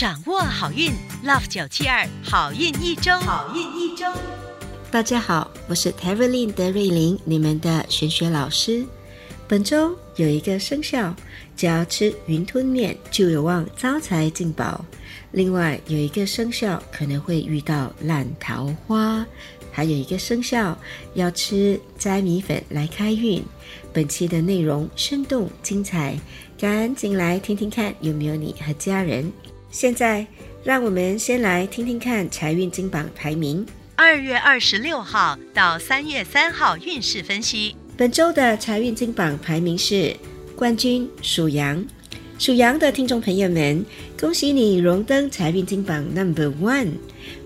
掌握好运，Love 九七二好运一周，好运一周。大家好，我是 t e r y l i n 德瑞琳，你们的玄学老师。本周有一个生肖，只要吃云吞面就有望招财进宝。另外有一个生肖可能会遇到烂桃花，还有一个生肖要吃斋米粉来开运。本期的内容生动精彩，赶紧来听听看有没有你和家人。现在让我们先来听听看财运金榜排名。二月二十六号到三月三号运势分析。本周的财运金榜排名是冠军属羊，属羊的听众朋友们，恭喜你荣登财运金榜 Number One。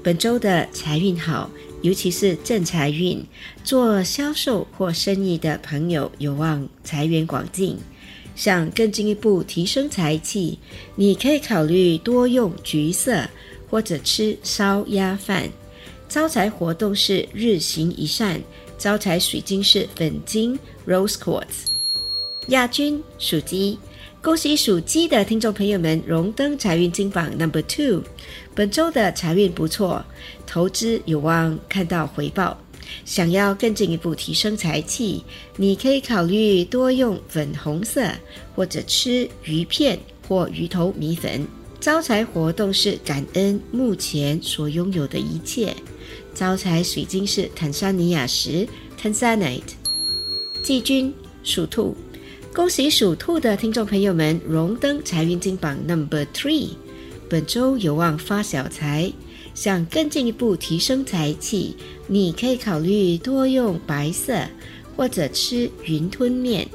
本周的财运好，尤其是正财运，做销售或生意的朋友有望财源广进。想更进一步提升财气，你可以考虑多用橘色或者吃烧鸭饭。招财活动是日行一善。招财水晶是粉晶 （Rose Quartz）。亚军属鸡，恭喜属鸡的听众朋友们荣登财运金榜 Number Two。本周的财运不错，投资有望看到回报。想要更进一步提升财气，你可以考虑多用粉红色，或者吃鱼片或鱼头米粉。招财活动是感恩目前所拥有的一切。招财水晶是坦桑尼亚石 （Tanzanite）。季军属兔，恭喜属兔的听众朋友们荣登财运金榜 Number Three。本周有望发小财，想更进一步提升财气，你可以考虑多用白色或者吃云吞面。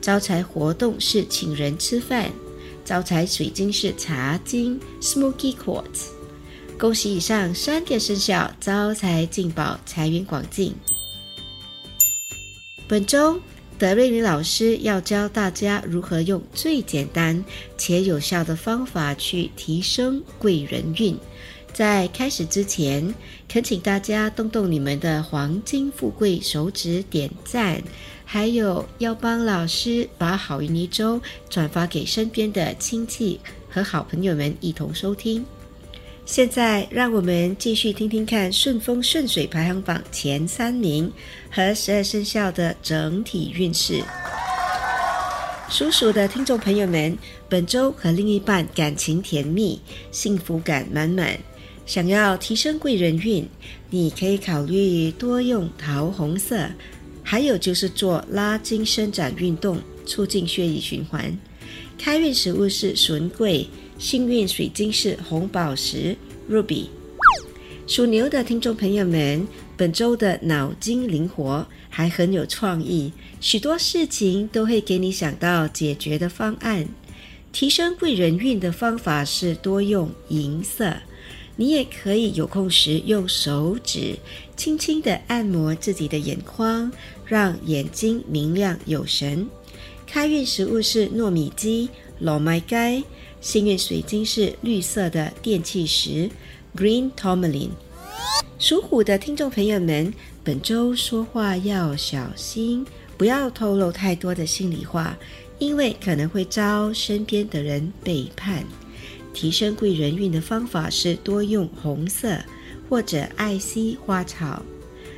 招财活动是请人吃饭。招财水晶是茶晶 （Smoky Quartz）。恭喜以上三个生肖招财进宝，财源广进。本周德瑞琳老师要教大家如何用最简单且有效的方法去提升贵人运。在开始之前，恳请大家动动你们的黄金富贵手指点赞，还有要帮老师把好运一周转发给身边的亲戚和好朋友们一同收听。现在，让我们继续听听看顺风顺水排行榜前三名和十二生肖的整体运势。属鼠的听众朋友们，本周和另一半感情甜蜜，幸福感满满。想要提升贵人运，你可以考虑多用桃红色，还有就是做拉筋伸展运动，促进血液循环。开运食物是笋桂。幸运水晶是红宝石 Ruby。属牛的听众朋友们，本周的脑筋灵活，还很有创意，许多事情都会给你想到解决的方案。提升贵人运的方法是多用银色，你也可以有空时用手指轻轻的按摩自己的眼眶，让眼睛明亮有神。开运食物是糯米鸡、老麦鸡。幸运水晶是绿色的电气石，Green Tourmaline。属虎的听众朋友们，本周说话要小心，不要透露太多的心里话，因为可能会遭身边的人背叛。提升贵人运的方法是多用红色或者艾希花草，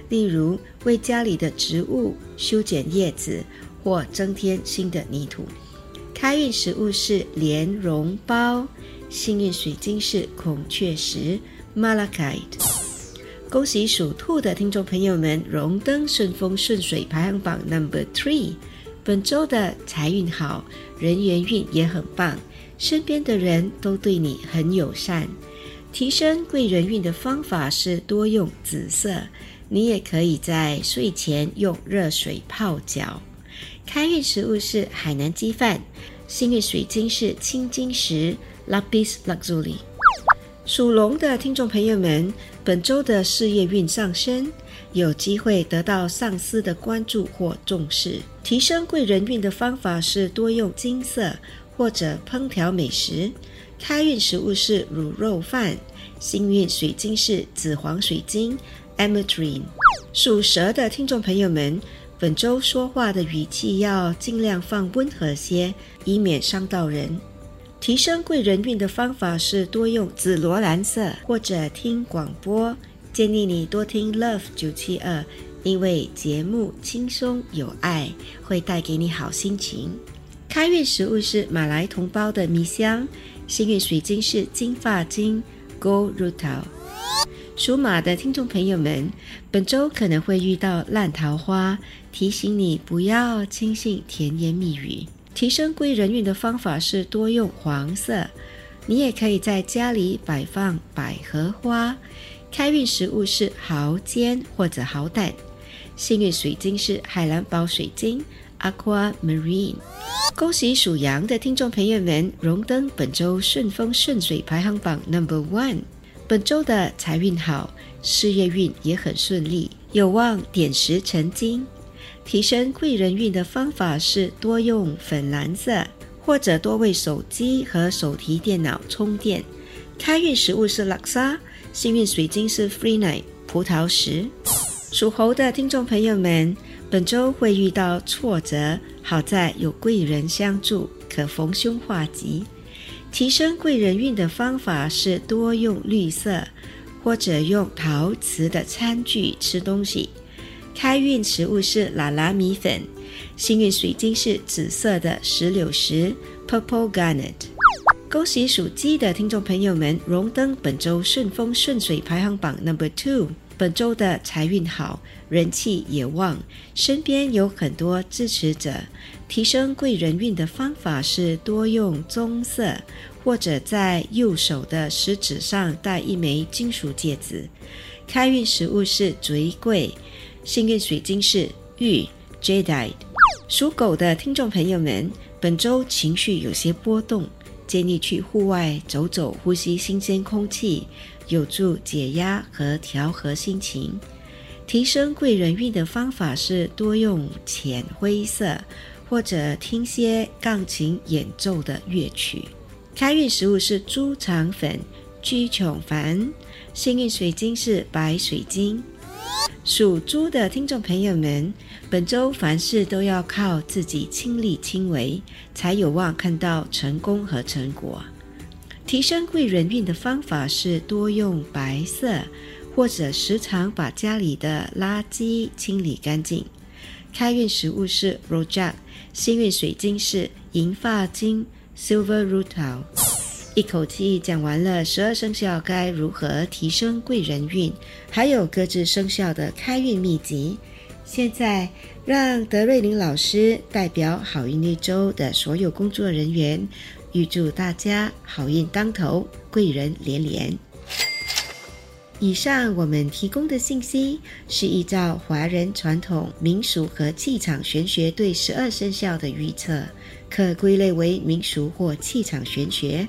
例如为家里的植物修剪叶子或增添新的泥土。开运食物是莲蓉包，幸运水晶是孔雀石 （Malachite）。恭喜属兔的听众朋友们荣登顺风顺水排行榜 Number Three。本周的财运好，人缘运也很棒，身边的人都对你很友善。提升贵人运的方法是多用紫色，你也可以在睡前用热水泡脚。开运食物是海南鸡饭，幸运水晶是青金石 （Lapis Lazuli）。属龙的听众朋友们，本周的事业运上升，有机会得到上司的关注或重视。提升贵人运的方法是多用金色或者烹调美食。开运食物是卤肉饭，幸运水晶是紫黄水晶 （Ametrine）。属蛇的听众朋友们。本周说话的语气要尽量放温和些，以免伤到人。提升贵人运的方法是多用紫罗兰色，或者听广播。建议你多听 Love 九七二，因为节目轻松有爱，会带给你好心情。开运食物是马来同胞的米香，幸运水晶是金发晶 Gold Rutil。属马的听众朋友们，本周可能会遇到烂桃花，提醒你不要轻信甜言蜜语。提升贵人运的方法是多用黄色，你也可以在家里摆放百合花。开运食物是蚝煎或者蚝蛋，幸运水晶是海蓝宝水晶 Aqua Marine。恭喜属羊的听众朋友们荣登本周顺风顺水排行榜 Number One。本周的财运好，事业运也很顺利，有望点石成金。提升贵人运的方法是多用粉蓝色，或者多为手机和手提电脑充电。开运食物是拉沙。幸运水晶是 Free Night 葡萄石。属猴的听众朋友们，本周会遇到挫折，好在有贵人相助，可逢凶化吉。提升贵人运的方法是多用绿色，或者用陶瓷的餐具吃东西。开运食物是拉拉米粉。幸运水晶是紫色的石榴石 Purple Garnet。恭喜属鸡的听众朋友们荣登本周顺风顺水排行榜 number two。本周的财运好，人气也旺，身边有很多支持者。提升贵人运的方法是多用棕色，或者在右手的食指上戴一枚金属戒指。开运食物是玫瑰，幸运水晶是玉 Jade。属狗的听众朋友们，本周情绪有些波动。建议去户外走走，呼吸新鲜空气，有助解压和调和心情。提升贵人运的方法是多用浅灰色，或者听些钢琴演奏的乐曲。开运食物是猪肠粉、居琼凡，幸运水晶是白水晶。属猪的听众朋友们，本周凡事都要靠自己亲力亲为，才有望看到成功和成果。提升贵人运的方法是多用白色，或者时常把家里的垃圾清理干净。开运食物是 rojak，幸运水晶是银发晶 silver rutil。一口气讲完了十二生肖该如何提升贵人运，还有各自生肖的开运秘籍。现在让德瑞林老师代表好运一周的所有工作人员，预祝大家好运当头，贵人连连。以上我们提供的信息是依照华人传统民俗和气场玄学对十二生肖的预测，可归类为民俗或气场玄学。